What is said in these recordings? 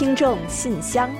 听众信箱，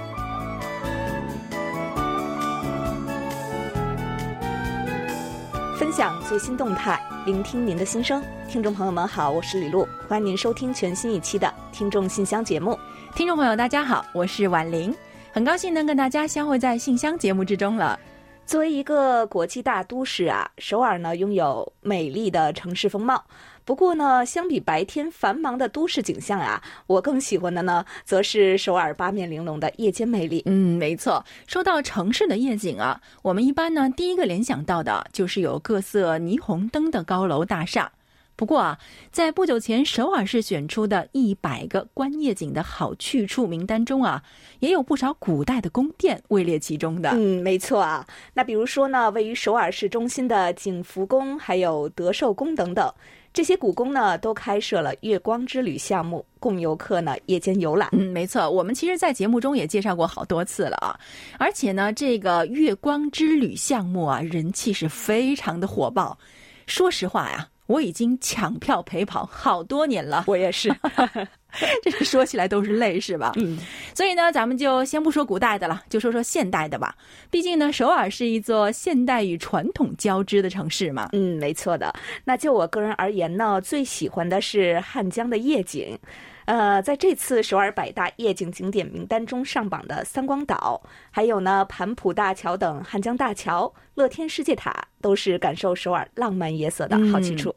分享最新动态，聆听您的心声。听众朋友们好，我是李璐，欢迎您收听全新一期的《听众信箱》节目。听众朋友大家好，我是婉玲，很高兴能跟大家相会在信箱节目之中了。作为一个国际大都市啊，首尔呢拥有美丽的城市风貌。不过呢，相比白天繁忙的都市景象啊，我更喜欢的呢，则是首尔八面玲珑的夜间魅力。嗯，没错。说到城市的夜景啊，我们一般呢，第一个联想到的就是有各色霓虹灯的高楼大厦。不过啊，在不久前首尔市选出的一百个观夜景的好去处名单中啊，也有不少古代的宫殿位列其中的。嗯，没错啊。那比如说呢，位于首尔市中心的景福宫，还有德寿宫等等，这些古宫呢，都开设了月光之旅项目，供游客呢夜间游览。嗯，没错，我们其实，在节目中也介绍过好多次了啊。而且呢，这个月光之旅项目啊，人气是非常的火爆。说实话呀。我已经抢票陪跑好多年了，我也是，这说起来都是泪，是吧？嗯，所以呢，咱们就先不说古代的了，就说说现代的吧。毕竟呢，首尔是一座现代与传统交织的城市嘛。嗯，没错的。那就我个人而言呢，最喜欢的是汉江的夜景。呃，在这次首尔百大夜景景点名单中上榜的三光岛，还有呢盘浦大桥等汉江大桥、乐天世界塔，都是感受首尔浪漫夜色的好去处。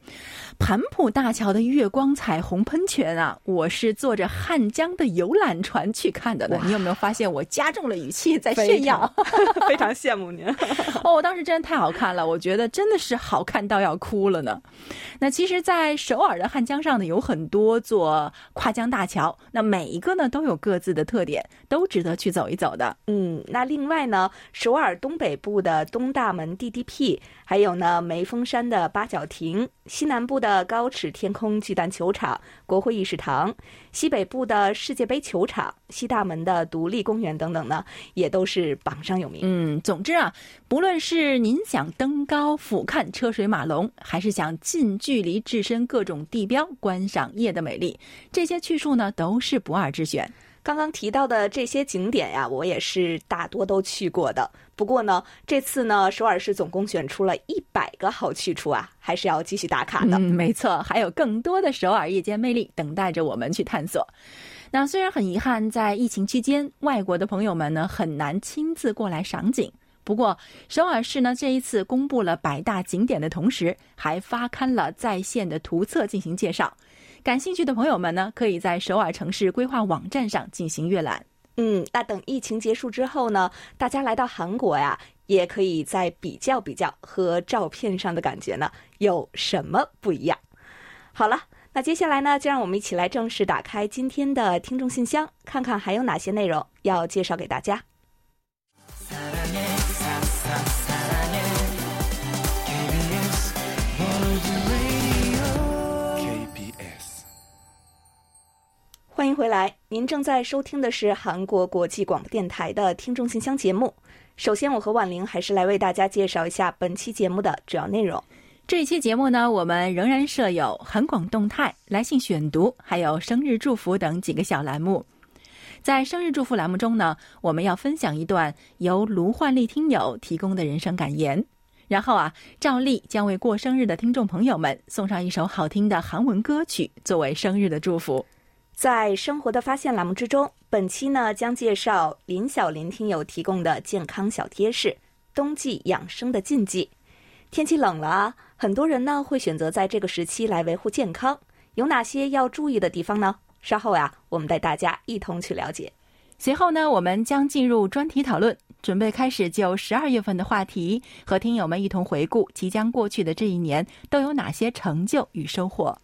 盘浦大桥的月光彩虹喷泉啊，我是坐着汉江的游览船去看的呢。你有没有发现我加重了语气在炫耀？非常羡慕您 哦，我当时真的太好看了，我觉得真的是好看到要哭了呢。那其实，在首尔的汉江上呢，有很多座跨江大桥，那每一个呢都有各自的特点，都值得去走一走的。嗯，那另外呢，首尔东北部的东大门 DDP，还有呢梅峰山的八角亭，西南部的高尺天空巨蛋球场、国会议事堂，西北部的世界杯球场、西大门的独立公园等等呢，也都是榜上有名。嗯，总之啊，不论是您想登高俯瞰车水马龙，还是想近距离置身各种地标观赏夜的美丽，这些去处呢都是不二之选。刚刚提到的这些景点呀，我也是大多都去过的。不过呢，这次呢，首尔市总共选出了一百个好去处啊，还是要继续打卡的。没错，还有更多的首尔夜间魅力等待着我们去探索。那虽然很遗憾，在疫情期间，外国的朋友们呢很难亲自过来赏景。不过，首尔市呢这一次公布了百大景点的同时，还发刊了在线的图册进行介绍。感兴趣的朋友们呢，可以在首尔城市规划网站上进行阅览。嗯，那等疫情结束之后呢，大家来到韩国呀，也可以再比较比较和照片上的感觉呢有什么不一样。好了，那接下来呢，就让我们一起来正式打开今天的听众信箱，看看还有哪些内容要介绍给大家。欢迎回来，您正在收听的是韩国国际广播电台的听众信箱节目。首先，我和婉玲还是来为大家介绍一下本期节目的主要内容。这一期节目呢，我们仍然设有韩广动态、来信选读，还有生日祝福等几个小栏目。在生日祝福栏目中呢，我们要分享一段由卢焕丽听友提供的人生感言。然后啊，照例将为过生日的听众朋友们送上一首好听的韩文歌曲，作为生日的祝福。在生活的发现栏目之中，本期呢将介绍林小林听友提供的健康小贴士：冬季养生的禁忌。天气冷了，很多人呢会选择在这个时期来维护健康，有哪些要注意的地方呢？稍后呀，我们带大家一同去了解。随后呢，我们将进入专题讨论，准备开始就十二月份的话题，和听友们一同回顾即将过去的这一年都有哪些成就与收获。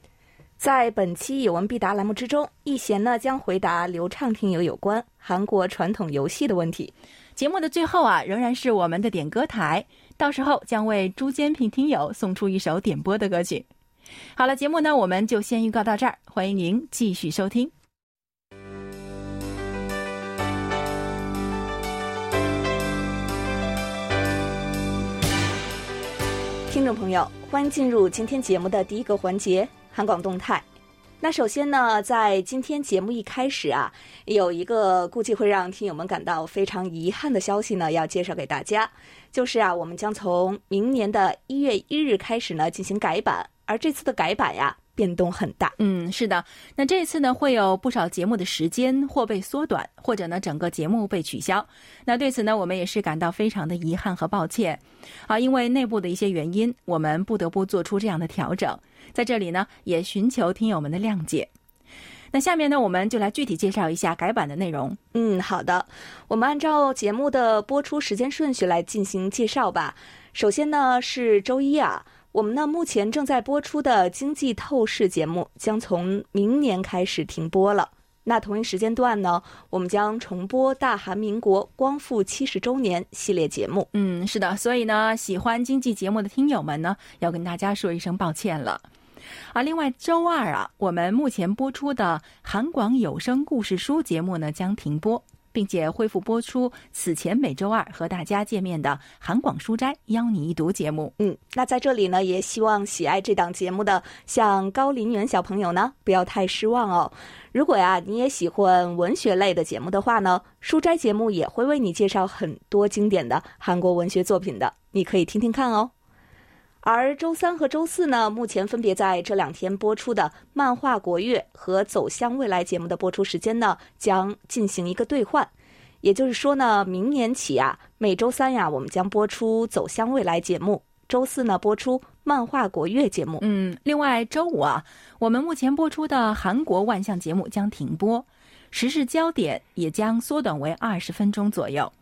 在本期有问必答栏目之中，易贤呢将回答流畅听友有关韩国传统游戏的问题。节目的最后啊，仍然是我们的点歌台，到时候将为朱坚平听友送出一首点播的歌曲。好了，节目呢我们就先预告到这儿，欢迎您继续收听。听众朋友，欢迎进入今天节目的第一个环节。韩广动态，那首先呢，在今天节目一开始啊，有一个估计会让听友们感到非常遗憾的消息呢，要介绍给大家，就是啊，我们将从明年的一月一日开始呢进行改版，而这次的改版呀。变动很大，嗯，是的。那这次呢，会有不少节目的时间或被缩短，或者呢，整个节目被取消。那对此呢，我们也是感到非常的遗憾和抱歉啊，因为内部的一些原因，我们不得不做出这样的调整。在这里呢，也寻求听友们的谅解。那下面呢，我们就来具体介绍一下改版的内容。嗯，好的，我们按照节目的播出时间顺序来进行介绍吧。首先呢，是周一啊。我们呢，目前正在播出的《经济透视》节目将从明年开始停播了。那同一时间段呢，我们将重播《大韩民国光复七十周年》系列节目。嗯，是的，所以呢，喜欢经济节目的听友们呢，要跟大家说一声抱歉了。啊，另外，周二啊，我们目前播出的韩广有声故事书节目呢，将停播。并且恢复播出此前每周二和大家见面的韩广书斋邀你一读节目。嗯，那在这里呢，也希望喜爱这档节目的像高林远小朋友呢，不要太失望哦。如果呀，你也喜欢文学类的节目的话呢，书斋节目也会为你介绍很多经典的韩国文学作品的，你可以听听看哦。而周三和周四呢，目前分别在这两天播出的《漫画国乐》和《走向未来》节目的播出时间呢，将进行一个兑换。也就是说呢，明年起啊，每周三呀，我们将播出《走向未来》节目；周四呢，播出《漫画国乐》节目。嗯，另外周五啊，我们目前播出的韩国万象节目将停播，时事焦点也将缩短为二十分钟左右。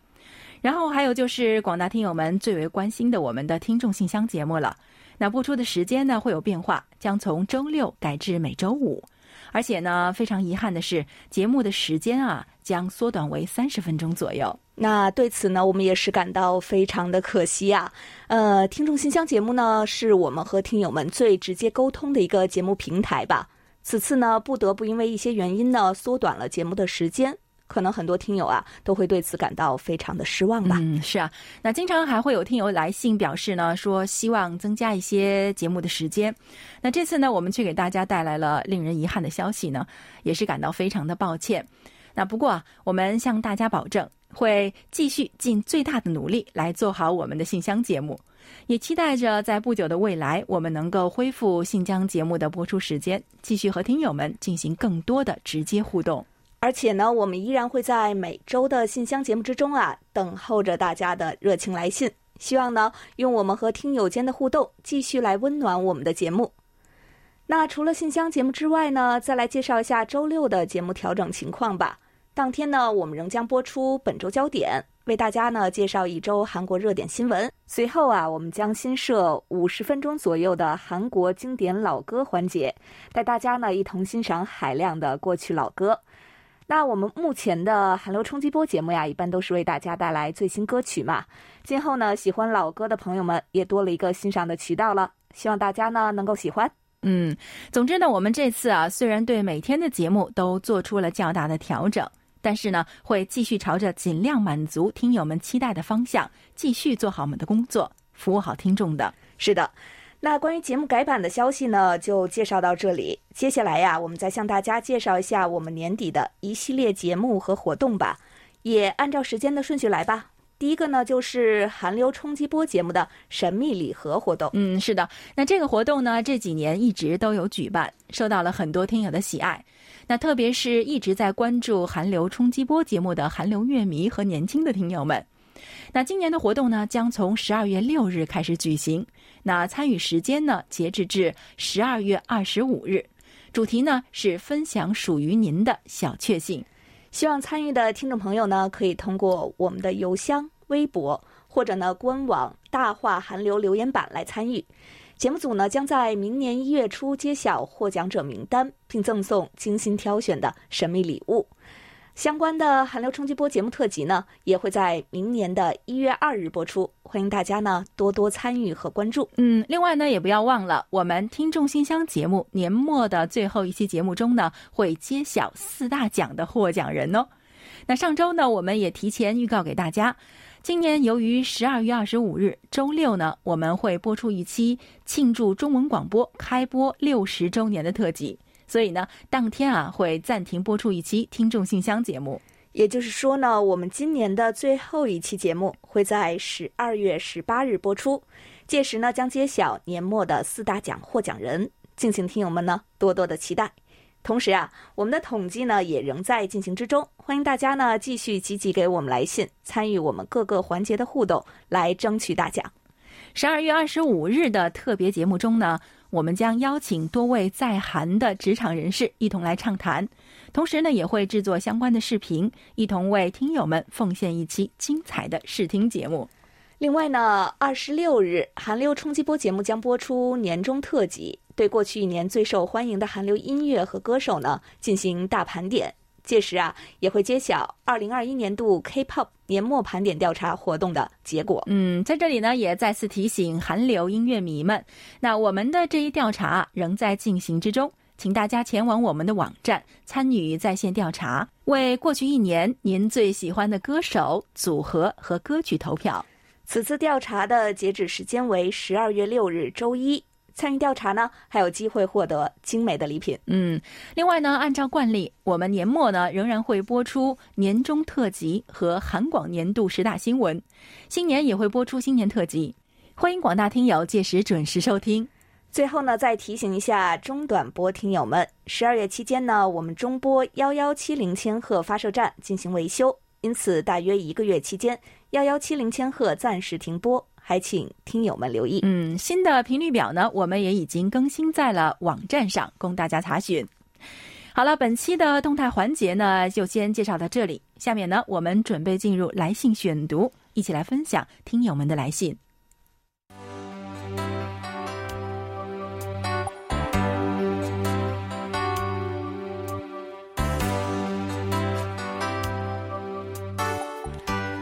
然后还有就是广大听友们最为关心的我们的听众信箱节目了。那播出的时间呢会有变化，将从周六改至每周五，而且呢非常遗憾的是，节目的时间啊将缩短为三十分钟左右。那对此呢，我们也是感到非常的可惜啊。呃，听众信箱节目呢是我们和听友们最直接沟通的一个节目平台吧。此次呢不得不因为一些原因呢缩短了节目的时间。可能很多听友啊都会对此感到非常的失望吧。嗯，是啊，那经常还会有听友来信表示呢，说希望增加一些节目的时间。那这次呢，我们却给大家带来了令人遗憾的消息呢，也是感到非常的抱歉。那不过啊，我们向大家保证，会继续尽最大的努力来做好我们的信箱节目，也期待着在不久的未来，我们能够恢复信箱节目的播出时间，继续和听友们进行更多的直接互动。而且呢，我们依然会在每周的信箱节目之中啊，等候着大家的热情来信。希望呢，用我们和听友间的互动，继续来温暖我们的节目。那除了信箱节目之外呢，再来介绍一下周六的节目调整情况吧。当天呢，我们仍将播出本周焦点，为大家呢介绍一周韩国热点新闻。随后啊，我们将新设五十分钟左右的韩国经典老歌环节，带大家呢一同欣赏海量的过去老歌。那我们目前的韩流冲击波节目呀，一般都是为大家带来最新歌曲嘛。今后呢，喜欢老歌的朋友们也多了一个欣赏的渠道了。希望大家呢能够喜欢。嗯，总之呢，我们这次啊，虽然对每天的节目都做出了较大的调整，但是呢，会继续朝着尽量满足听友们期待的方向，继续做好我们的工作，服务好听众的。是的。那关于节目改版的消息呢，就介绍到这里。接下来呀，我们再向大家介绍一下我们年底的一系列节目和活动吧，也按照时间的顺序来吧。第一个呢，就是韩流冲击波节目的神秘礼盒活动。嗯，是的，那这个活动呢，这几年一直都有举办，受到了很多听友的喜爱。那特别是一直在关注韩流冲击波节目的韩流乐迷和年轻的听友们。那今年的活动呢，将从十二月六日开始举行。那参与时间呢，截止至十二月二十五日。主题呢是分享属于您的小确幸。希望参与的听众朋友呢，可以通过我们的邮箱、微博或者呢官网大话韩流留言板来参与。节目组呢将在明年一月初揭晓获奖者名单，并赠送精心挑选的神秘礼物。相关的韩流冲击波节目特辑呢，也会在明年的一月二日播出，欢迎大家呢多多参与和关注。嗯，另外呢，也不要忘了我们听众信箱节目年末的最后一期节目中呢，会揭晓四大奖的获奖人哦。那上周呢，我们也提前预告给大家，今年由于十二月二十五日周六呢，我们会播出一期庆祝中文广播开播六十周年的特辑。所以呢，当天啊会暂停播出一期听众信箱节目。也就是说呢，我们今年的最后一期节目会在十二月十八日播出，届时呢将揭晓年末的四大奖获奖人，敬请听友们呢多多的期待。同时啊，我们的统计呢也仍在进行之中，欢迎大家呢继续积极给我们来信，参与我们各个环节的互动，来争取大奖。十二月二十五日的特别节目中呢，我们将邀请多位在韩的职场人士一同来畅谈，同时呢，也会制作相关的视频，一同为听友们奉献一期精彩的视听节目。另外呢，二十六日韩流冲击波节目将播出年终特辑，对过去一年最受欢迎的韩流音乐和歌手呢进行大盘点。届时啊，也会揭晓二零二一年度 K-pop 年末盘点调查活动的结果。嗯，在这里呢，也再次提醒韩流音乐迷们，那我们的这一调查仍在进行之中，请大家前往我们的网站参与在线调查，为过去一年您最喜欢的歌手、组合和歌曲投票。此次调查的截止时间为十二月六日周一。参与调查呢，还有机会获得精美的礼品。嗯，另外呢，按照惯例，我们年末呢仍然会播出年终特辑和韩广年度十大新闻，新年也会播出新年特辑，欢迎广大听友届时准时收听。最后呢，再提醒一下中短波听友们，十二月期间呢，我们中波幺幺七零千赫发射站进行维修，因此大约一个月期间，幺幺七零千赫暂时停播。还请听友们留意。嗯，新的频率表呢，我们也已经更新在了网站上，供大家查询。好了，本期的动态环节呢，就先介绍到这里。下面呢，我们准备进入来信选读，一起来分享听友们的来信。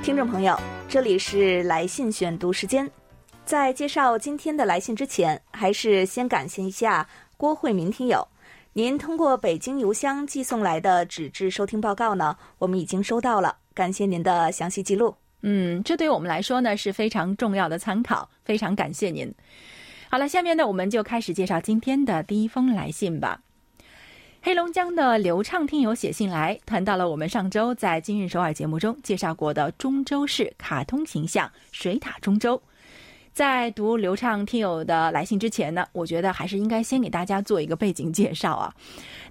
听众朋友。这里是来信选读时间，在介绍今天的来信之前，还是先感谢一下郭慧民听友。您通过北京邮箱寄送来的纸质收听报告呢，我们已经收到了，感谢您的详细记录。嗯，这对我们来说呢是非常重要的参考，非常感谢您。好了，下面呢我们就开始介绍今天的第一封来信吧。黑龙江的流畅听友写信来，谈到了我们上周在今日首尔节目中介绍过的中州市卡通形象水獭中州。在读流畅听友的来信之前呢，我觉得还是应该先给大家做一个背景介绍啊。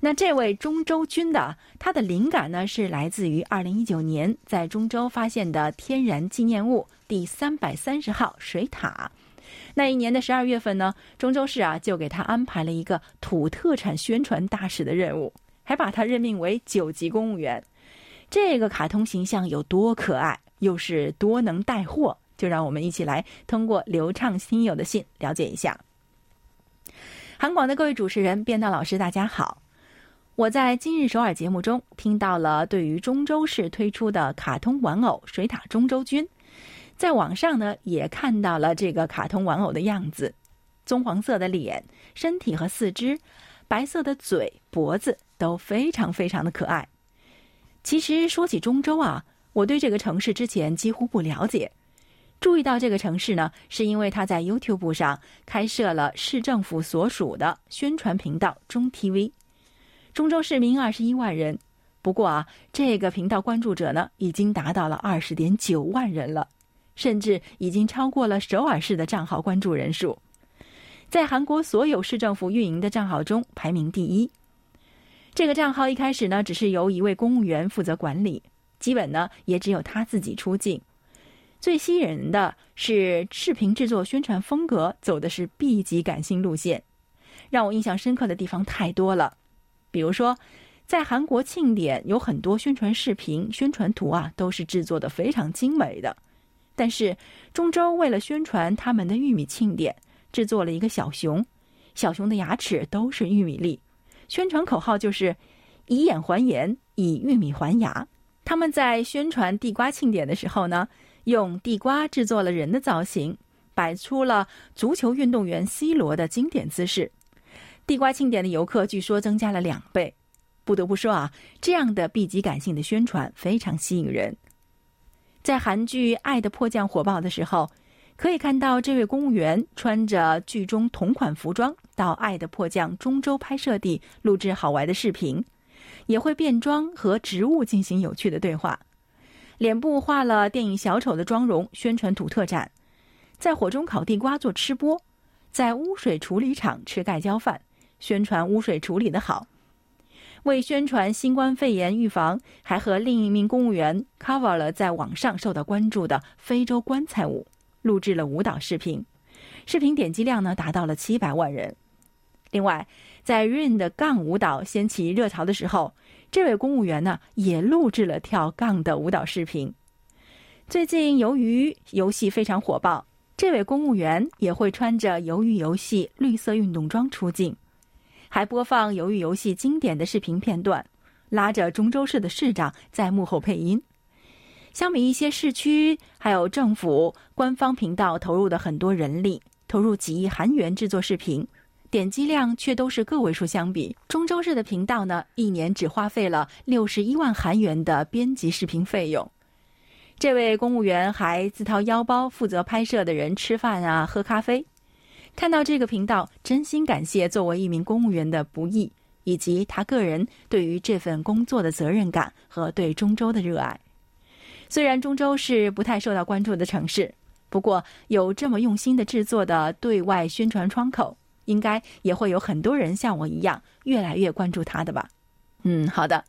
那这位中州君的，他的灵感呢是来自于二零一九年在中州发现的天然纪念物第三百三十号水獭。那一年的十二月份呢，中州市啊就给他安排了一个土特产宣传大使的任务，还把他任命为九级公务员。这个卡通形象有多可爱，又是多能带货，就让我们一起来通过流畅亲友的信了解一下。韩广的各位主持人、编导老师，大家好！我在今日首尔节目中听到了对于中州市推出的卡通玩偶水獭中州君。在网上呢，也看到了这个卡通玩偶的样子，棕黄色的脸、身体和四肢，白色的嘴、脖子都非常非常的可爱。其实说起中州啊，我对这个城市之前几乎不了解。注意到这个城市呢，是因为它在 YouTube 上开设了市政府所属的宣传频道中 TV。中州市民二十一万人，不过啊，这个频道关注者呢，已经达到了二十点九万人了。甚至已经超过了首尔市的账号关注人数，在韩国所有市政府运营的账号中排名第一。这个账号一开始呢，只是由一位公务员负责管理，基本呢也只有他自己出镜。最吸引人的是视频制作宣传风格走的是 B 级感性路线，让我印象深刻的地方太多了。比如说，在韩国庆典有很多宣传视频、宣传图啊，都是制作的非常精美的。但是，中州为了宣传他们的玉米庆典，制作了一个小熊，小熊的牙齿都是玉米粒，宣传口号就是“以眼还眼，以玉米还牙”。他们在宣传地瓜庆典的时候呢，用地瓜制作了人的造型，摆出了足球运动员 C 罗的经典姿势。地瓜庆典的游客据说增加了两倍。不得不说啊，这样的 B 级感性的宣传非常吸引人。在韩剧《爱的迫降》火爆的时候，可以看到这位公务员穿着剧中同款服装到《爱的迫降》中州拍摄地录制好玩的视频，也会变装和植物进行有趣的对话。脸部画了电影小丑的妆容，宣传土特产，在火中烤地瓜做吃播，在污水处理厂吃盖浇饭，宣传污水处理的好。为宣传新冠肺炎预防，还和另一名公务员 cover 了在网上受到关注的非洲棺材舞，录制了舞蹈视频，视频点击量呢达到了七百万人。另外，在 Rain 的杠舞蹈掀起热潮的时候，这位公务员呢也录制了跳杠的舞蹈视频。最近由于游戏非常火爆，这位公务员也会穿着鱿鱼游戏绿色运动装出镜。还播放鱿鱼游戏经典的视频片段，拉着中州市的市长在幕后配音。相比一些市区还有政府官方频道投入的很多人力，投入几亿韩元制作视频，点击量却都是个位数。相比中州市的频道呢，一年只花费了六十一万韩元的编辑视频费用。这位公务员还自掏腰包负责拍摄的人吃饭啊，喝咖啡。看到这个频道，真心感谢作为一名公务员的不易，以及他个人对于这份工作的责任感和对中州的热爱。虽然中州是不太受到关注的城市，不过有这么用心的制作的对外宣传窗口，应该也会有很多人像我一样越来越关注他的吧。嗯，好的，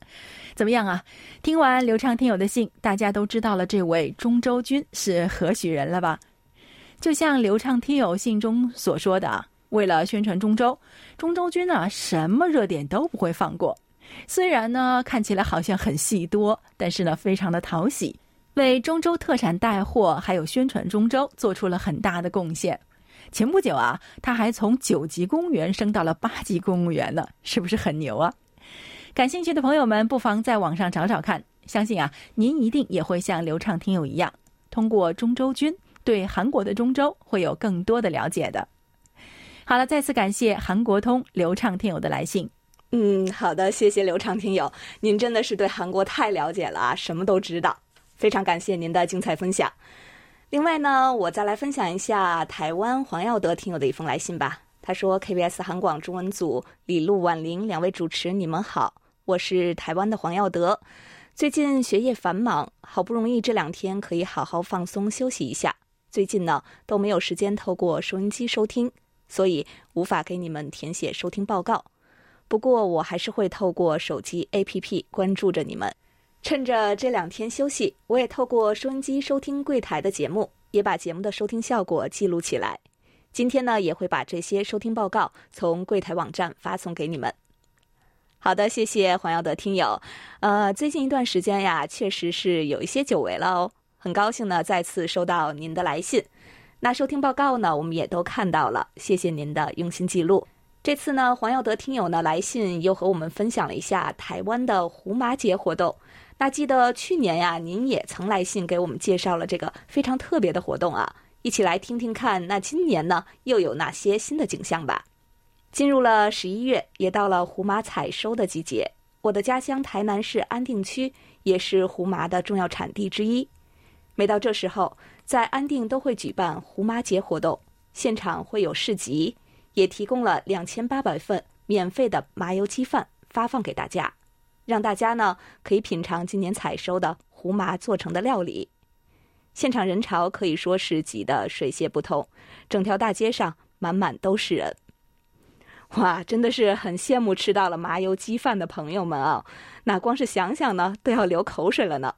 怎么样啊？听完流畅听友的信，大家都知道了这位中州君是何许人了吧？就像流畅听友信中所说的啊，为了宣传中州，中州君呢什么热点都不会放过。虽然呢看起来好像很戏多，但是呢非常的讨喜，为中州特产带货还有宣传中州做出了很大的贡献。前不久啊，他还从九级公务员升到了八级公务员呢，是不是很牛啊？感兴趣的朋友们不妨在网上找找看，相信啊您一定也会像流畅听友一样，通过中州君。对韩国的中州会有更多的了解的。好了，再次感谢韩国通流畅听友的来信。嗯，好的，谢谢流畅听友，您真的是对韩国太了解了啊，什么都知道，非常感谢您的精彩分享。另外呢，我再来分享一下台湾黄耀德听友的一封来信吧。他说：“KBS 韩广中文组李璐、婉玲两位主持，你们好，我是台湾的黄耀德。最近学业繁忙，好不容易这两天可以好好放松休息一下。”最近呢都没有时间透过收音机收听，所以无法给你们填写收听报告。不过我还是会透过手机 APP 关注着你们。趁着这两天休息，我也透过收音机收听柜台的节目，也把节目的收听效果记录起来。今天呢也会把这些收听报告从柜台网站发送给你们。好的，谢谢黄耀德听友。呃，最近一段时间呀，确实是有一些久违了哦。很高兴呢，再次收到您的来信。那收听报告呢，我们也都看到了，谢谢您的用心记录。这次呢，黄耀德听友呢来信又和我们分享了一下台湾的胡麻节活动。那记得去年呀，您也曾来信给我们介绍了这个非常特别的活动啊，一起来听听看。那今年呢，又有哪些新的景象吧？进入了十一月，也到了胡麻采收的季节。我的家乡台南市安定区也是胡麻的重要产地之一。每到这时候，在安定都会举办胡麻节活动，现场会有市集，也提供了两千八百份免费的麻油鸡饭发放给大家，让大家呢可以品尝今年采收的胡麻做成的料理。现场人潮可以说是挤得水泄不通，整条大街上满满都是人。哇，真的是很羡慕吃到了麻油鸡饭的朋友们啊！那光是想想呢，都要流口水了呢。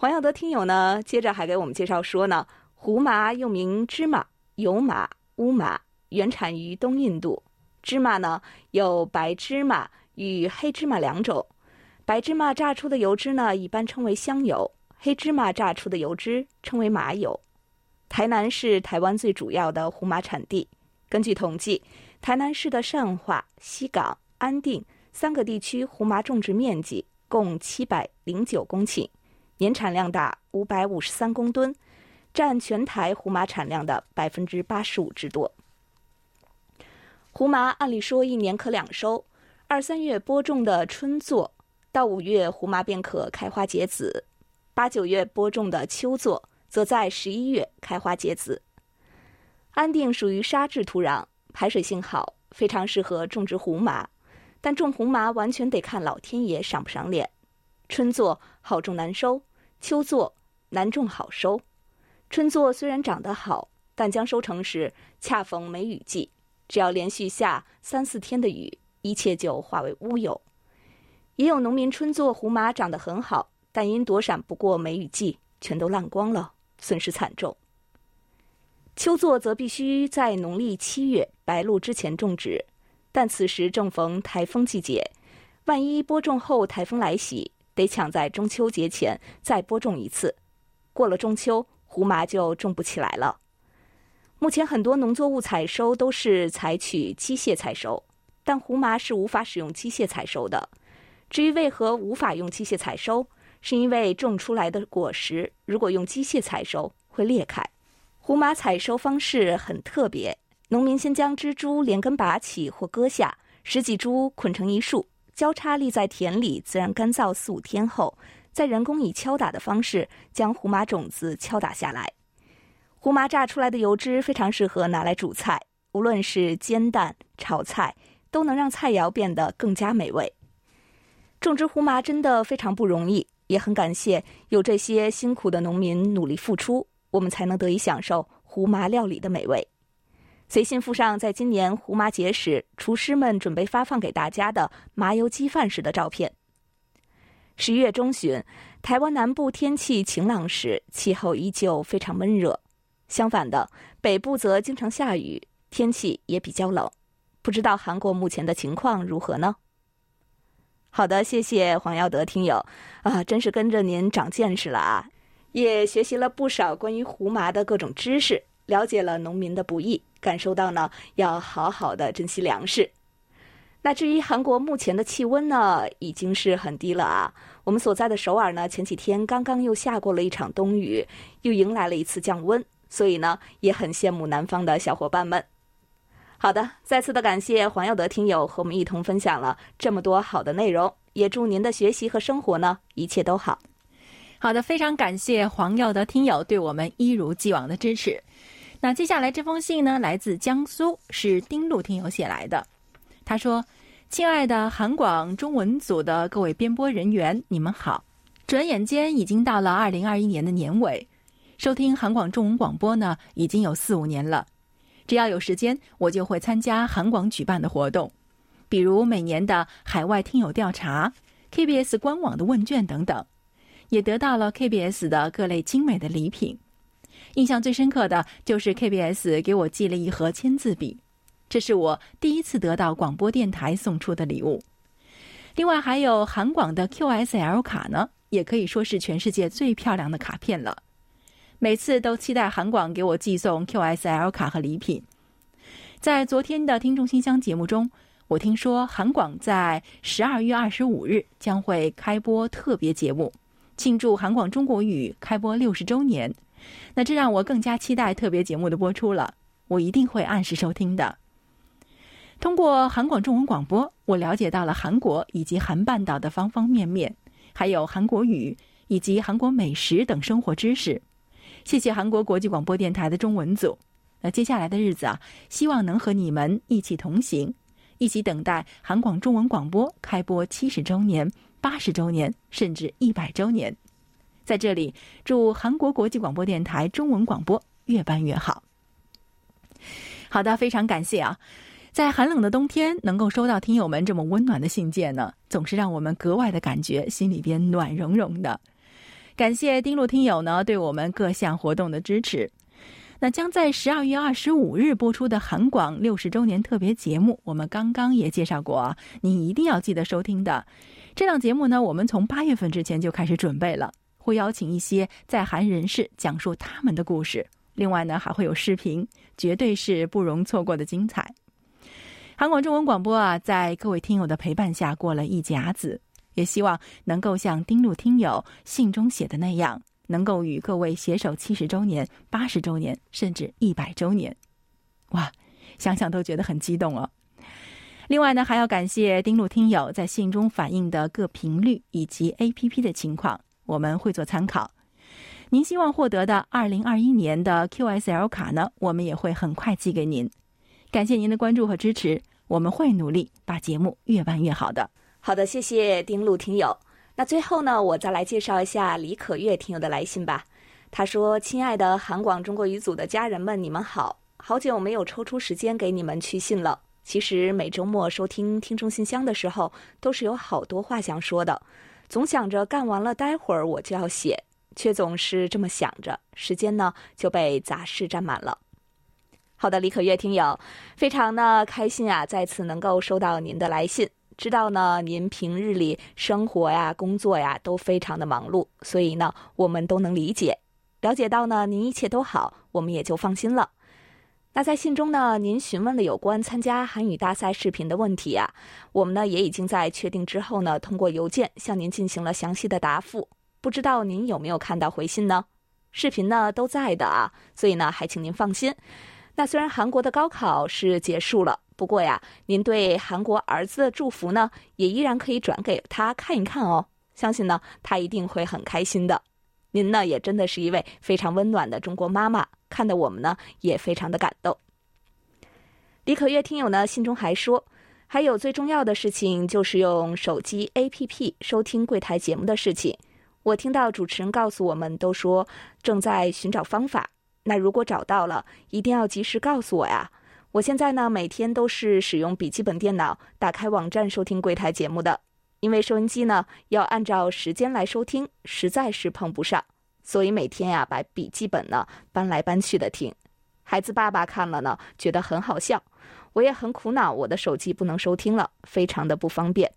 黄耀德听友呢，接着还给我们介绍说呢，胡麻又名芝麻、油麻、乌麻，原产于东印度。芝麻呢有白芝麻与黑芝麻两种，白芝麻榨出的油脂呢一般称为香油，黑芝麻榨出的油脂称为麻油。台南是台湾最主要的胡麻产地。根据统计，台南市的善化、西港、安定三个地区胡麻种植面积共七百零九公顷。年产量达五百五十三公吨，占全台胡麻产量的百分之八十五之多。胡麻按理说一年可两收，二三月播种的春作，到五月胡麻便可开花结籽；八九月播种的秋作，则在十一月开花结籽。安定属于沙质土壤，排水性好，非常适合种植胡麻。但种胡麻完全得看老天爷赏不赏脸。春作好种难收，秋作难种好收。春作虽然长得好，但将收成时恰逢梅雨季，只要连续下三四天的雨，一切就化为乌有。也有农民春作胡麻长得很好，但因躲闪不过梅雨季，全都烂光了，损失惨重。秋作则必须在农历七月白露之前种植，但此时正逢台风季节，万一播种后台风来袭，得抢在中秋节前再播种一次。过了中秋，胡麻就种不起来了。目前很多农作物采收都是采取机械采收，但胡麻是无法使用机械采收的。至于为何无法用机械采收，是因为种出来的果实如果用机械采收会裂开。胡麻采收方式很特别，农民先将枝株连根拔起或割下，十几株捆成一束，交叉立在田里，自然干燥四五天后，再人工以敲打的方式将胡麻种子敲打下来。胡麻榨出来的油脂非常适合拿来煮菜，无论是煎蛋、炒菜，都能让菜肴变得更加美味。种植胡麻真的非常不容易，也很感谢有这些辛苦的农民努力付出，我们才能得以享受胡麻料理的美味。随信附上在今年胡麻节时，厨师们准备发放给大家的麻油鸡饭时的照片。十一月中旬，台湾南部天气晴朗时，气候依旧非常闷热；相反的，北部则经常下雨，天气也比较冷。不知道韩国目前的情况如何呢？好的，谢谢黄耀德听友，啊，真是跟着您长见识了啊，也学习了不少关于胡麻的各种知识，了解了农民的不易，感受到呢要好好的珍惜粮食。那至于韩国目前的气温呢，已经是很低了啊。我们所在的首尔呢，前几天刚刚又下过了一场冬雨，又迎来了一次降温，所以呢，也很羡慕南方的小伙伴们。好的，再次的感谢黄耀德听友和我们一同分享了这么多好的内容，也祝您的学习和生活呢一切都好。好的，非常感谢黄耀德听友对我们一如既往的支持。那接下来这封信呢，来自江苏，是丁路听友写来的。他说：“亲爱的韩广中文组的各位编播人员，你们好！转眼间已经到了二零二一年的年尾，收听韩广中文广播呢，已经有四五年了。”只要有时间，我就会参加韩广举办的活动，比如每年的海外听友调查、KBS 官网的问卷等等，也得到了 KBS 的各类精美的礼品。印象最深刻的就是 KBS 给我寄了一盒签字笔，这是我第一次得到广播电台送出的礼物。另外还有韩广的 QSL 卡呢，也可以说是全世界最漂亮的卡片了。每次都期待韩广给我寄送 QSL 卡和礼品。在昨天的听众信箱节目中，我听说韩广在十二月二十五日将会开播特别节目，庆祝韩广中国语开播六十周年。那这让我更加期待特别节目的播出了。我一定会按时收听的。通过韩广中文广播，我了解到了韩国以及韩半岛的方方面面，还有韩国语以及韩国美食等生活知识。谢谢韩国国际广播电台的中文组。那接下来的日子啊，希望能和你们一起同行，一起等待韩广中文广播开播七十周年、八十周年，甚至一百周年。在这里，祝韩国国际广播电台中文广播越办越好。好的，非常感谢啊！在寒冷的冬天，能够收到听友们这么温暖的信件呢，总是让我们格外的感觉心里边暖融融的。感谢丁路听友呢对我们各项活动的支持。那将在十二月二十五日播出的韩广六十周年特别节目，我们刚刚也介绍过啊，你一定要记得收听的。这档节目呢，我们从八月份之前就开始准备了，会邀请一些在韩人士讲述他们的故事。另外呢，还会有视频，绝对是不容错过的精彩。韩广中文广播啊，在各位听友的陪伴下过了一甲子。也希望能够像丁路听友信中写的那样，能够与各位携手七十周年、八十周年，甚至一百周年。哇，想想都觉得很激动哦。另外呢，还要感谢丁路听友在信中反映的各频率以及 A P P 的情况，我们会做参考。您希望获得的二零二一年的 QSL 卡呢，我们也会很快寄给您。感谢您的关注和支持，我们会努力把节目越办越好的。好的，谢谢丁路听友。那最后呢，我再来介绍一下李可月听友的来信吧。他说：“亲爱的韩广中国语组的家人们，你们好，好久没有抽出时间给你们去信了。其实每周末收听听众信箱的时候，都是有好多话想说的，总想着干完了待会儿我就要写，却总是这么想着，时间呢就被杂事占满了。”好的，李可月听友，非常的开心啊，再次能够收到您的来信。知道呢，您平日里生活呀、工作呀都非常的忙碌，所以呢，我们都能理解。了解到呢，您一切都好，我们也就放心了。那在信中呢，您询问了有关参加韩语大赛视频的问题啊，我们呢也已经在确定之后呢，通过邮件向您进行了详细的答复。不知道您有没有看到回信呢？视频呢都在的啊，所以呢，还请您放心。那虽然韩国的高考是结束了，不过呀，您对韩国儿子的祝福呢，也依然可以转给他看一看哦。相信呢，他一定会很开心的。您呢，也真的是一位非常温暖的中国妈妈，看得我们呢也非常的感动。李可月听友呢信中还说，还有最重要的事情就是用手机 APP 收听柜台节目的事情。我听到主持人告诉我们，都说正在寻找方法。那如果找到了，一定要及时告诉我呀！我现在呢，每天都是使用笔记本电脑打开网站收听柜台节目的，因为收音机呢要按照时间来收听，实在是碰不上，所以每天呀把笔记本呢搬来搬去的听。孩子爸爸看了呢，觉得很好笑，我也很苦恼，我的手机不能收听了，非常的不方便。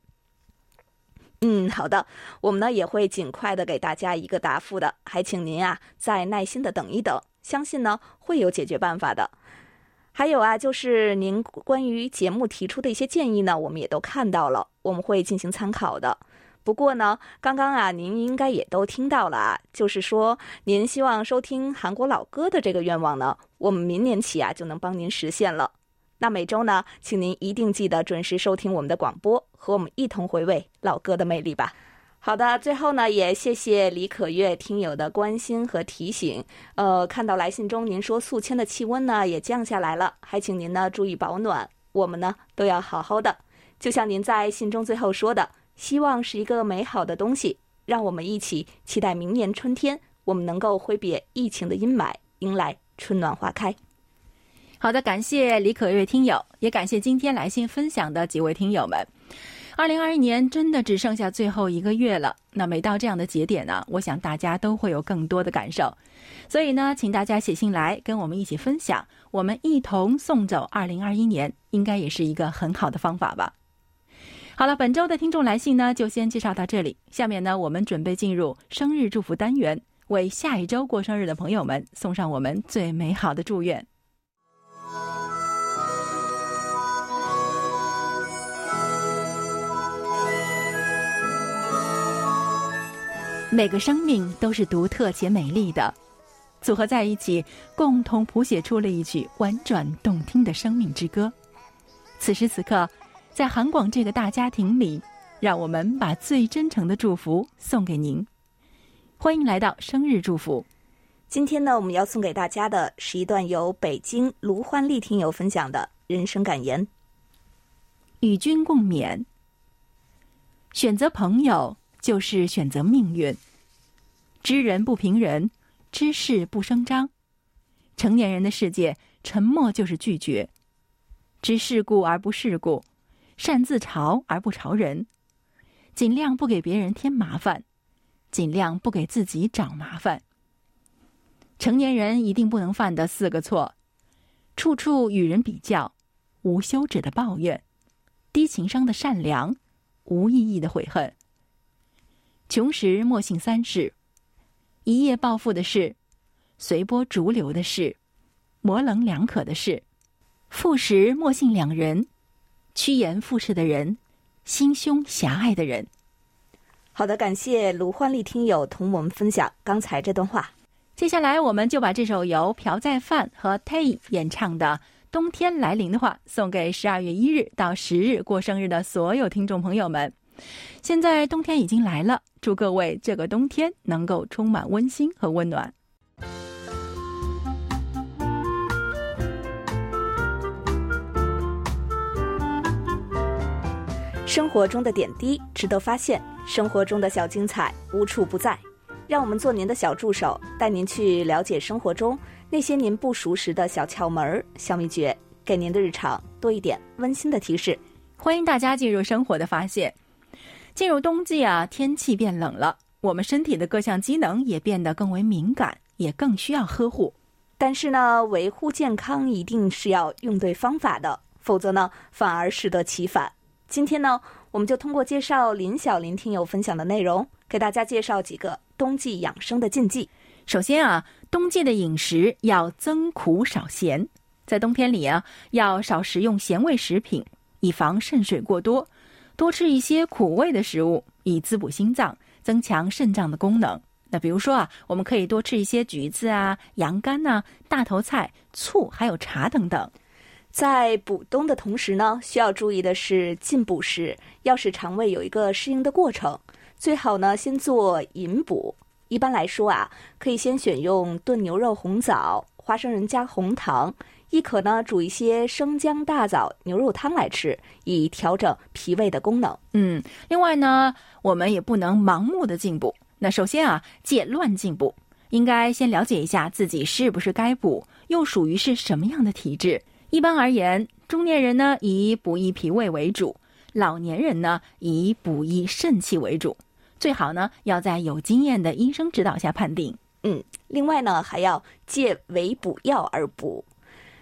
嗯，好的，我们呢也会尽快的给大家一个答复的，还请您啊再耐心的等一等。相信呢会有解决办法的。还有啊，就是您关于节目提出的一些建议呢，我们也都看到了，我们会进行参考的。不过呢，刚刚啊，您应该也都听到了啊，就是说您希望收听韩国老歌的这个愿望呢，我们明年起啊就能帮您实现了。那每周呢，请您一定记得准时收听我们的广播，和我们一同回味老歌的魅力吧。好的，最后呢，也谢谢李可月听友的关心和提醒。呃，看到来信中您说宿迁的气温呢也降下来了，还请您呢注意保暖。我们呢都要好好的，就像您在信中最后说的，希望是一个美好的东西，让我们一起期待明年春天，我们能够挥别疫情的阴霾，迎来春暖花开。好的，感谢李可月听友，也感谢今天来信分享的几位听友们。二零二一年真的只剩下最后一个月了，那每到这样的节点呢，我想大家都会有更多的感受，所以呢，请大家写信来跟我们一起分享，我们一同送走二零二一年，应该也是一个很好的方法吧。好了，本周的听众来信呢，就先介绍到这里，下面呢，我们准备进入生日祝福单元，为下一周过生日的朋友们送上我们最美好的祝愿。每个生命都是独特且美丽的，组合在一起，共同谱写出了一曲婉转动听的生命之歌。此时此刻，在韩广这个大家庭里，让我们把最真诚的祝福送给您。欢迎来到生日祝福。今天呢，我们要送给大家的是一段由北京卢焕丽听友分享的人生感言。与君共勉。选择朋友。就是选择命运。知人不评人，知事不声张。成年人的世界，沉默就是拒绝。知世故而不世故，善自嘲而不嘲人。尽量不给别人添麻烦，尽量不给自己找麻烦。成年人一定不能犯的四个错：处处与人比较，无休止的抱怨，低情商的善良，无意义的悔恨。穷时莫信三世：一夜暴富的事，随波逐流的事，模棱两可的事；富时莫信两人，趋炎附势的人，心胸狭隘的人。好的，感谢卢焕丽听友同我们分享刚才这段话。接下来，我们就把这首由朴在范和 Tay 演唱的《冬天来临的话》送给十二月一日到十日过生日的所有听众朋友们。现在冬天已经来了，祝各位这个冬天能够充满温馨和温暖。生活中的点滴值得发现，生活中的小精彩无处不在。让我们做您的小助手，带您去了解生活中那些您不熟识的小窍门、小秘诀，给您的日常多一点温馨的提示。欢迎大家进入生活的发现。进入冬季啊，天气变冷了，我们身体的各项机能也变得更为敏感，也更需要呵护。但是呢，维护健康一定是要用对方法的，否则呢，反而适得其反。今天呢，我们就通过介绍林小林听友分享的内容，给大家介绍几个冬季养生的禁忌。首先啊，冬季的饮食要增苦少咸，在冬天里啊，要少食用咸味食品，以防肾水过多；多吃一些苦味的食物，以滋补心脏，增强肾脏的功能。那比如说啊，我们可以多吃一些橘子啊、羊肝呐、大头菜、醋，还有茶等等。在补冬的同时呢，需要注意的是进补时要使肠胃有一个适应的过程，最好呢先做饮补。一般来说啊，可以先选用炖牛肉红枣、花生仁加红糖，亦可呢煮一些生姜大枣牛肉汤来吃，以调整脾胃的功能。嗯，另外呢，我们也不能盲目的进补。那首先啊，戒乱进补，应该先了解一下自己是不是该补，又属于是什么样的体质。一般而言，中年人呢以补益脾胃为主，老年人呢以补益肾气为主。最好呢要在有经验的医生指导下判定。嗯，另外呢还要戒为补药而补。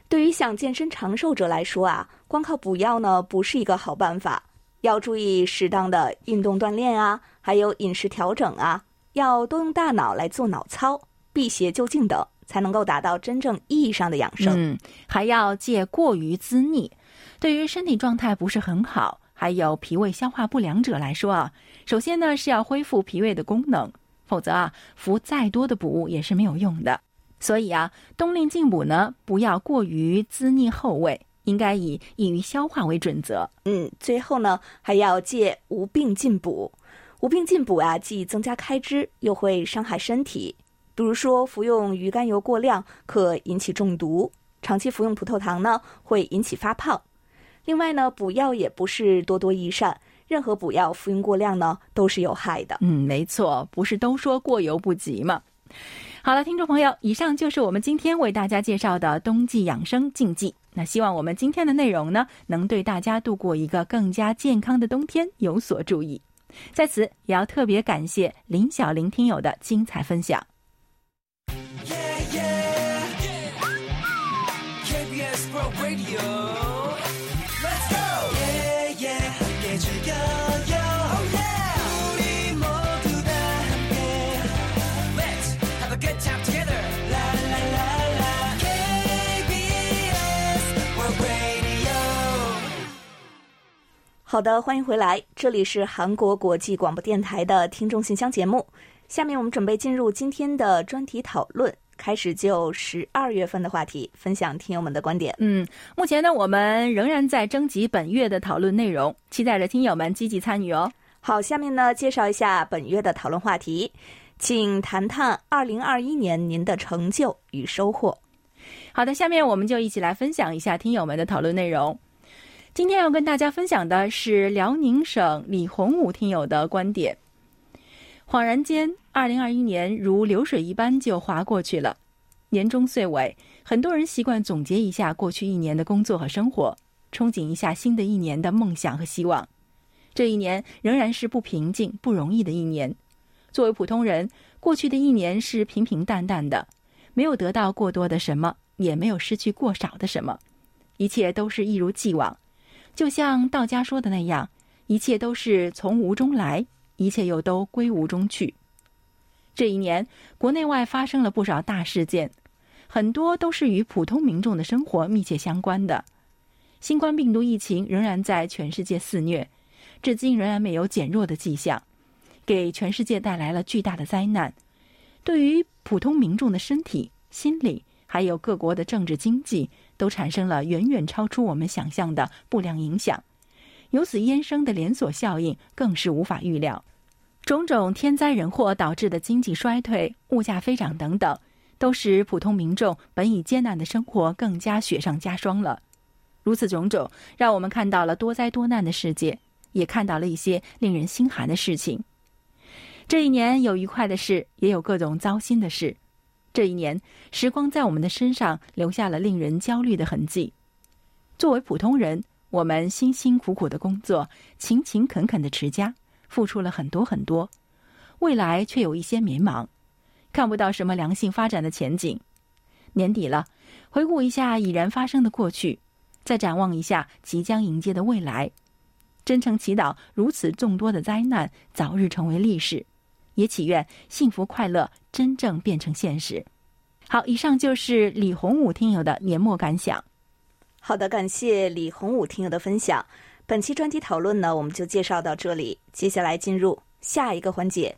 对于想健身长寿者来说啊，光靠补药呢不是一个好办法，要注意适当的运动锻炼啊，还有饮食调整啊，要多用大脑来做脑操、辟邪就境等。才能够达到真正意义上的养生。还要戒过于滋腻。对于身体状态不是很好，还有脾胃消化不良者来说啊，首先呢是要恢复脾胃的功能，否则啊服再多的补物也是没有用的。所以啊，冬令进补呢不要过于滋腻后味，应该以易于消化为准则。嗯，最后呢还要戒无病进补。无病进补啊，既增加开支，又会伤害身体。比如说，服用鱼肝油过量可引起中毒；长期服用葡萄糖呢，会引起发胖。另外呢，补药也不是多多益善，任何补药服用过量呢，都是有害的。嗯，没错，不是都说过犹不及吗？好了，听众朋友，以上就是我们今天为大家介绍的冬季养生禁忌。那希望我们今天的内容呢，能对大家度过一个更加健康的冬天有所注意。在此，也要特别感谢林小林听友的精彩分享。好的，欢迎回来，这里是韩国国际广播电台的听众信箱节目。下面我们准备进入今天的专题讨论，开始就十二月份的话题分享听友们的观点。嗯，目前呢，我们仍然在征集本月的讨论内容，期待着听友们积极参与哦。好，下面呢，介绍一下本月的讨论话题，请谈谈二零二一年您的成就与收获。好的，下面我们就一起来分享一下听友们的讨论内容。今天要跟大家分享的是辽宁省李洪武听友的观点。恍然间，二零二一年如流水一般就划过去了。年终岁尾，很多人习惯总结一下过去一年的工作和生活，憧憬一下新的一年的梦想和希望。这一年仍然是不平静、不容易的一年。作为普通人，过去的一年是平平淡淡的，没有得到过多的什么，也没有失去过少的什么，一切都是一如既往。就像道家说的那样，一切都是从无中来，一切又都归无中去。这一年，国内外发生了不少大事件，很多都是与普通民众的生活密切相关的。新冠病毒疫情仍然在全世界肆虐，至今仍然没有减弱的迹象，给全世界带来了巨大的灾难。对于普通民众的身体、心理，还有各国的政治经济。都产生了远远超出我们想象的不良影响，由此衍生的连锁效应更是无法预料。种种天灾人祸导致的经济衰退、物价飞涨等等，都使普通民众本已艰难的生活更加雪上加霜了。如此种种，让我们看到了多灾多难的世界，也看到了一些令人心寒的事情。这一年有愉快的事，也有各种糟心的事。这一年，时光在我们的身上留下了令人焦虑的痕迹。作为普通人，我们辛辛苦苦的工作，勤勤恳恳的持家，付出了很多很多，未来却有一些迷茫，看不到什么良性发展的前景。年底了，回顾一下已然发生的过去，再展望一下即将迎接的未来，真诚祈祷如此众多的灾难早日成为历史。也祈愿幸福快乐真正变成现实。好，以上就是李洪武听友的年末感想。好的，感谢李洪武听友的分享。本期专题讨论呢，我们就介绍到这里。接下来进入下一个环节，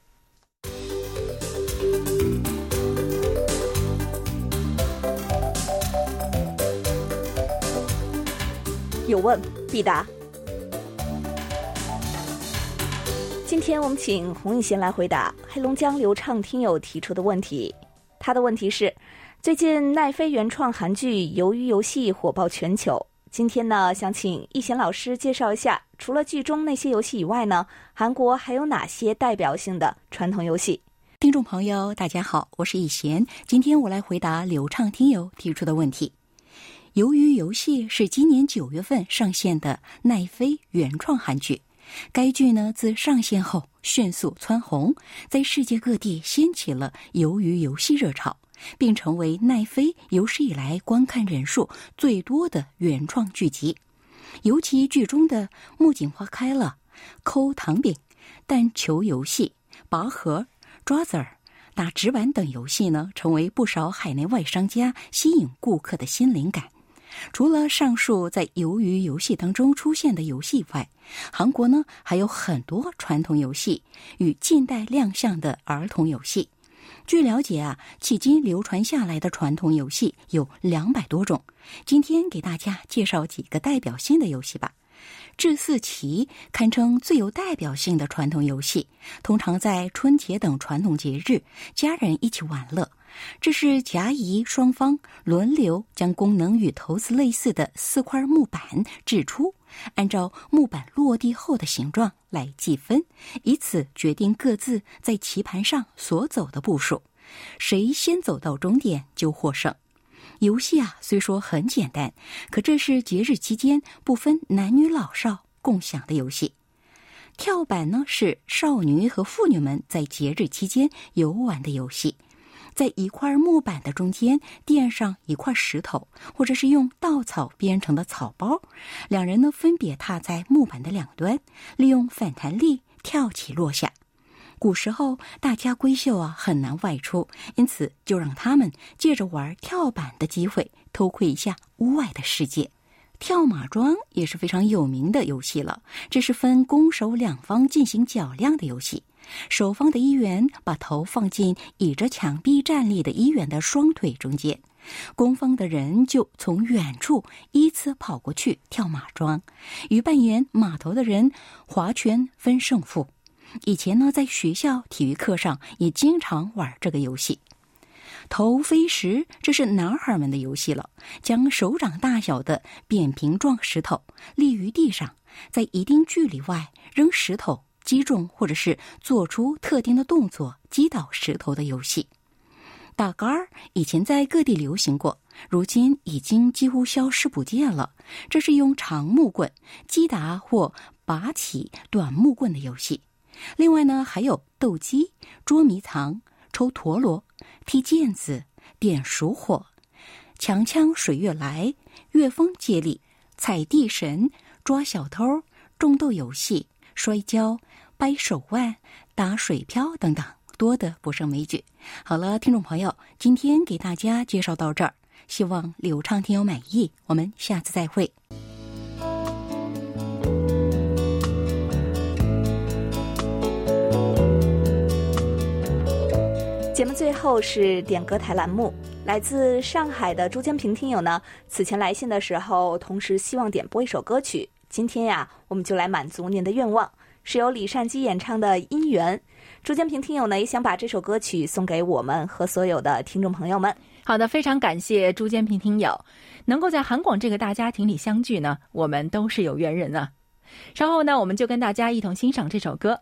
有问必答。今天我们请洪宇贤来回答黑龙江流畅听友提出的问题。他的问题是：最近奈飞原创韩剧《鱿鱼游戏》火爆全球。今天呢，想请易贤老师介绍一下，除了剧中那些游戏以外呢，韩国还有哪些代表性的传统游戏？听众朋友，大家好，我是易贤。今天我来回答流畅听友提出的问题。《鱿鱼游戏》是今年九月份上线的奈飞原创韩剧。该剧呢，自上线后迅速蹿红，在世界各地掀起了鱿鱼游戏热潮，并成为奈飞有史以来观看人数最多的原创剧集。尤其剧中的木槿花开了、抠糖饼、弹球游戏、拔河、抓子儿、打纸板等游戏呢，成为不少海内外商家吸引顾客的新灵感。除了上述在鱿鱼游戏当中出现的游戏外，韩国呢还有很多传统游戏与近代亮相的儿童游戏。据了解啊，迄今流传下来的传统游戏有两百多种。今天给大家介绍几个代表性的游戏吧。智四棋堪称最有代表性的传统游戏，通常在春节等传统节日，家人一起玩乐。这是甲乙双方轮流将功能与投资类似的四块木板掷出，按照木板落地后的形状来计分，以此决定各自在棋盘上所走的步数，谁先走到终点就获胜。游戏啊，虽说很简单，可这是节日期间不分男女老少共享的游戏。跳板呢，是少女和妇女们在节日期间游玩的游戏。在一块木板的中间垫上一块石头，或者是用稻草编成的草包，两人呢分别踏在木板的两端，利用反弹力跳起落下。古时候大家闺秀啊很难外出，因此就让他们借着玩跳板的机会偷窥一下屋外的世界。跳马桩也是非常有名的游戏了，这是分攻守两方进行较量的游戏。守方的一员把头放进倚着墙壁站立的一员的双腿中间，攻方的人就从远处依次跑过去跳马桩，与扮演马头的人划拳分胜负。以前呢，在学校体育课上也经常玩这个游戏。投飞石，这是男孩们的游戏了，将手掌大小的扁平状石头立于地上，在一定距离外扔石头。击中或者是做出特定的动作击倒石头的游戏，打杆儿以前在各地流行过，如今已经几乎消失不见了。这是用长木棍击打或拔起短木棍的游戏。另外呢，还有斗鸡、捉迷藏、抽陀螺、踢毽子、点鼠火、强枪水月来、月风接力、踩地神、抓小偷、种豆游戏。摔跤、掰手腕、打水漂等等，多的不胜枚举。好了，听众朋友，今天给大家介绍到这儿，希望流畅听友满意。我们下次再会。节目最后是点歌台栏目，来自上海的朱江平听友呢，此前来信的时候，同时希望点播一首歌曲。今天呀，我们就来满足您的愿望，是由李善基演唱的《姻缘》。朱建平听友呢也想把这首歌曲送给我们和所有的听众朋友们。好的，非常感谢朱建平听友能够在韩广这个大家庭里相聚呢，我们都是有缘人啊。稍后呢，我们就跟大家一同欣赏这首歌。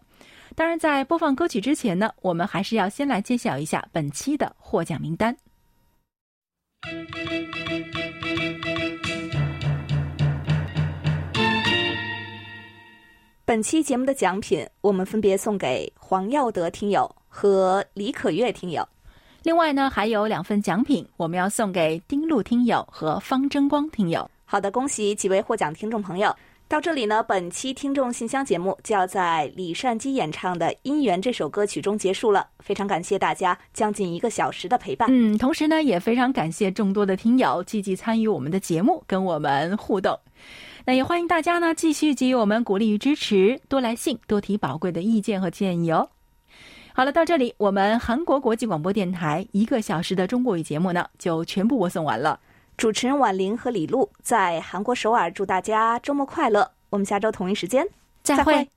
当然，在播放歌曲之前呢，我们还是要先来揭晓一下本期的获奖名单。本期节目的奖品，我们分别送给黄耀德听友和李可月听友。另外呢，还有两份奖品，我们要送给丁路听友和方争光听友。好的，恭喜几位获奖听众朋友。到这里呢，本期听众信箱节目就要在李善基演唱的《姻缘》这首歌曲中结束了。非常感谢大家将近一个小时的陪伴。嗯，同时呢，也非常感谢众多的听友积极参与我们的节目，跟我们互动。那也欢迎大家呢继续给予我们鼓励与支持，多来信，多提宝贵的意见和建议哦。好了，到这里，我们韩国国际广播电台一个小时的中国语节目呢，就全部播送完了。主持人婉玲和李璐在韩国首尔，祝大家周末快乐。我们下周同一时间再会。